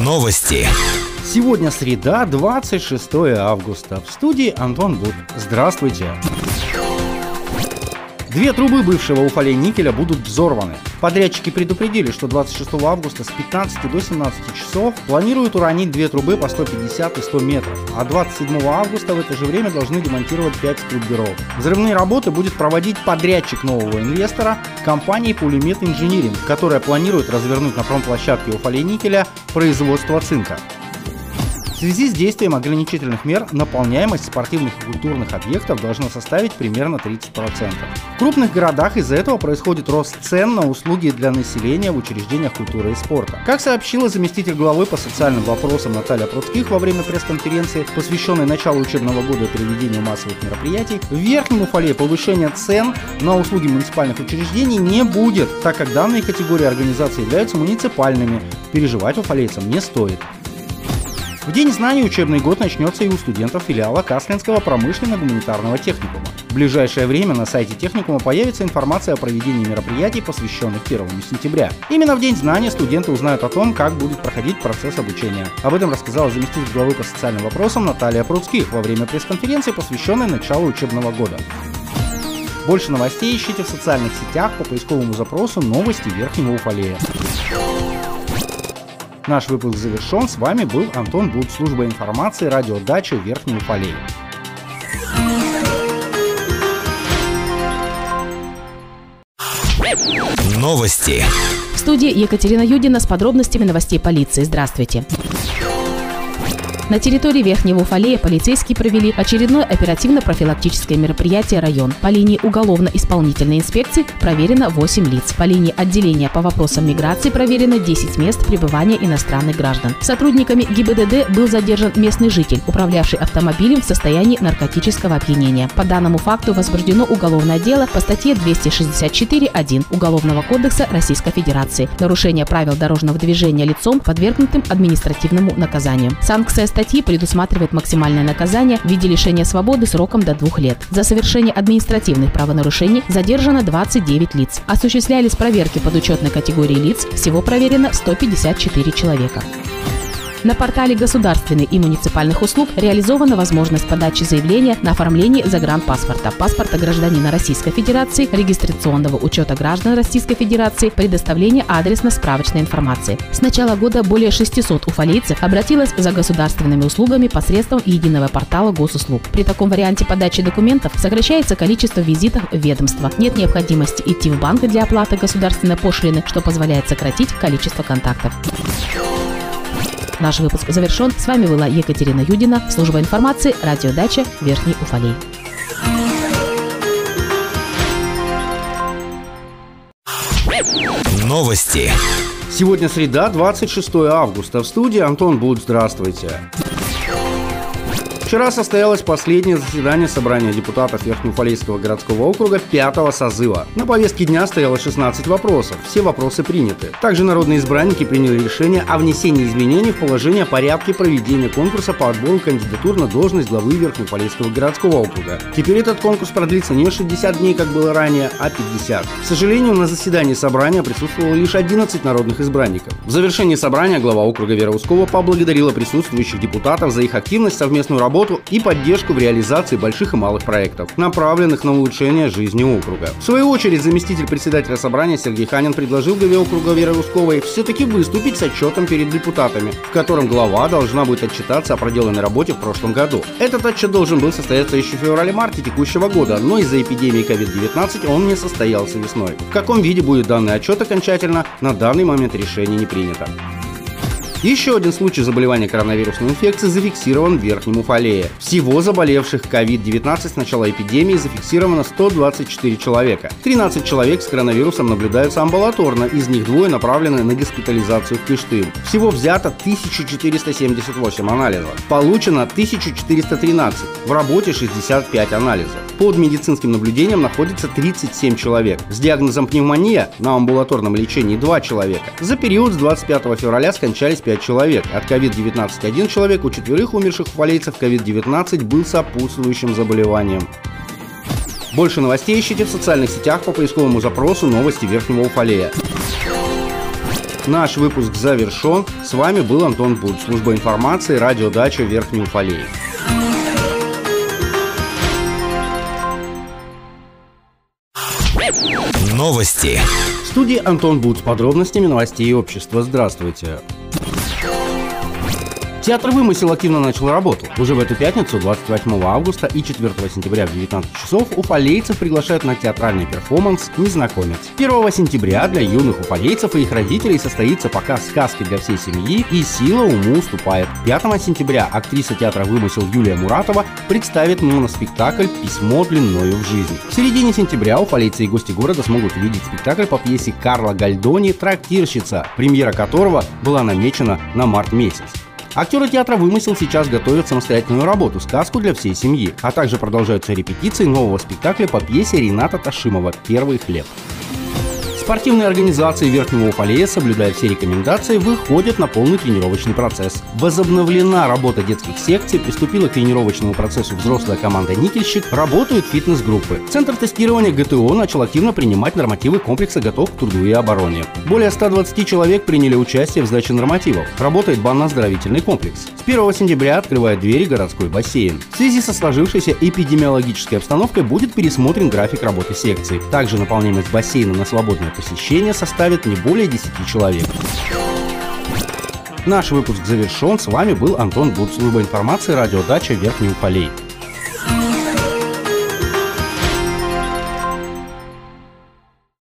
Новости. Сегодня среда, 26 августа. В студии Антон Буд. Здравствуйте. Две трубы бывшего Уфалей никеля будут взорваны. Подрядчики предупредили, что 26 августа с 15 до 17 часов планируют уронить две трубы по 150 и 100 метров, а 27 августа в это же время должны демонтировать 5 трубберов. Взрывные работы будет проводить подрядчик нового инвестора компании Пулемет Инжиниринг, которая планирует развернуть на промплощадке Уфалей никеля производство цинка. Связи с действием ограничительных мер наполняемость спортивных и культурных объектов должна составить примерно 30%. В крупных городах из-за этого происходит рост цен на услуги для населения в учреждениях культуры и спорта. Как сообщила заместитель главы по социальным вопросам Наталья Пруцких во время пресс-конференции, посвященной началу учебного года и проведению массовых мероприятий, в Верхнем Уфале повышения цен на услуги муниципальных учреждений не будет, так как данные категории организаций являются муниципальными. Переживать уфалейцам не стоит. В День знаний учебный год начнется и у студентов филиала Каслинского промышленно-гуманитарного техникума. В ближайшее время на сайте техникума появится информация о проведении мероприятий, посвященных 1 сентября. Именно в День знаний студенты узнают о том, как будет проходить процесс обучения. Об этом рассказала заместитель главы по социальным вопросам Наталья Пруцких во время пресс-конференции, посвященной началу учебного года. Больше новостей ищите в социальных сетях по поисковому запросу «Новости Верхнего Уфалея». Наш выпуск завершен. С вами был Антон Буд, служба информации, радиодача Верхний Уфалей. Новости. В студии Екатерина Юдина с подробностями новостей полиции. Здравствуйте. На территории Верхнего Уфалея полицейские провели очередное оперативно-профилактическое мероприятие «Район». По линии уголовно-исполнительной инспекции проверено 8 лиц. По линии отделения по вопросам миграции проверено 10 мест пребывания иностранных граждан. Сотрудниками ГИБДД был задержан местный житель, управлявший автомобилем в состоянии наркотического опьянения. По данному факту возбуждено уголовное дело по статье 264.1 Уголовного кодекса Российской Федерации. Нарушение правил дорожного движения лицом, подвергнутым административному наказанию. Санкция статьи предусматривает максимальное наказание в виде лишения свободы сроком до двух лет. За совершение административных правонарушений задержано 29 лиц. Осуществлялись проверки подучетной категории лиц. Всего проверено 154 человека. На портале государственных и муниципальных услуг реализована возможность подачи заявления на оформление загранпаспорта, паспорта гражданина Российской Федерации, регистрационного учета граждан Российской Федерации, предоставления адресно-справочной информации. С начала года более 600 уфалейцев обратилось за государственными услугами посредством единого портала госуслуг. При таком варианте подачи документов сокращается количество визитов в ведомство. Нет необходимости идти в банк для оплаты государственной пошлины, что позволяет сократить количество контактов. Наш выпуск завершен. С вами была Екатерина Юдина, служба информации, радиодача Верхний Уфалей. Новости. Сегодня среда, 26 августа. В студии Антон Буд. Здравствуйте. Вчера состоялось последнее заседание собрания депутатов Верхнеуфалейского городского округа пятого созыва. На повестке дня стояло 16 вопросов. Все вопросы приняты. Также народные избранники приняли решение о внесении изменений в положение о порядке проведения конкурса по отбору кандидатур на должность главы Верхнеуфалейского городского округа. Теперь этот конкурс продлится не 60 дней, как было ранее, а 50. К сожалению, на заседании собрания присутствовало лишь 11 народных избранников. В завершении собрания глава округа Вера Ускова поблагодарила присутствующих депутатов за их активность, совместную работу работу и поддержку в реализации больших и малых проектов, направленных на улучшение жизни округа. В свою очередь, заместитель председателя собрания Сергей Ханин предложил главе округа Веры Русковой все-таки выступить с отчетом перед депутатами, в котором глава должна будет отчитаться о проделанной работе в прошлом году. Этот отчет должен был состояться еще в феврале-марте текущего года, но из-за эпидемии COVID-19 он не состоялся весной. В каком виде будет данный отчет окончательно, на данный момент решение не принято. Еще один случай заболевания коронавирусной инфекцией зафиксирован в Верхнем Уфалее. Всего заболевших COVID-19 с начала эпидемии зафиксировано 124 человека. 13 человек с коронавирусом наблюдаются амбулаторно, из них двое направлены на госпитализацию в Кыштым. Всего взято 1478 анализов. Получено 1413. В работе 65 анализов. Под медицинским наблюдением находится 37 человек. С диагнозом пневмония на амбулаторном лечении 2 человека. За период с 25 февраля скончались 5 человек. От COVID-19 один человек, у четверых умерших уфалейцев COVID-19 был сопутствующим заболеванием. Больше новостей ищите в социальных сетях по поисковому запросу «Новости Верхнего Уфалея». Наш выпуск завершен. С вами был Антон Буд, служба информации, радиодача Верхний Уфалей. Новости. В студии Антон Буд с подробностями новостей общества. Здравствуйте. Театр «Вымысел» активно начал работу. Уже в эту пятницу, 28 августа и 4 сентября в 19 часов уфалейцев приглашают на театральный перформанс «Незнакомец». 1 сентября для юных уфалейцев и их родителей состоится показ сказки для всей семьи и «Сила уму уступает». 5 сентября актриса театра «Вымысел» Юлия Муратова представит моноспектакль «Письмо длиною в жизнь». В середине сентября уфалейцы и гости города смогут увидеть спектакль по пьесе Карла Гальдони «Трактирщица», премьера которого была намечена на март месяц. Актеры театра «Вымысел» сейчас готовят самостоятельную работу «Сказку для всей семьи», а также продолжаются репетиции нового спектакля по пьесе Рената Ташимова «Первый хлеб». Спортивные организации Верхнего Уфалея, соблюдая все рекомендации, выходят на полный тренировочный процесс. Возобновлена работа детских секций, приступила к тренировочному процессу взрослая команда «Никельщик», работают фитнес-группы. Центр тестирования ГТО начал активно принимать нормативы комплекса «Готов к труду и обороне». Более 120 человек приняли участие в сдаче нормативов. Работает банно-оздоровительный комплекс. С 1 сентября открывает двери городской бассейн. В связи со сложившейся эпидемиологической обстановкой будет пересмотрен график работы секции. Также наполняемость бассейна на свободное посещение составит не более 10 человек. Наш выпуск завершен. С вами был Антон Буд, служба информации радиодача Верхний Уфалей.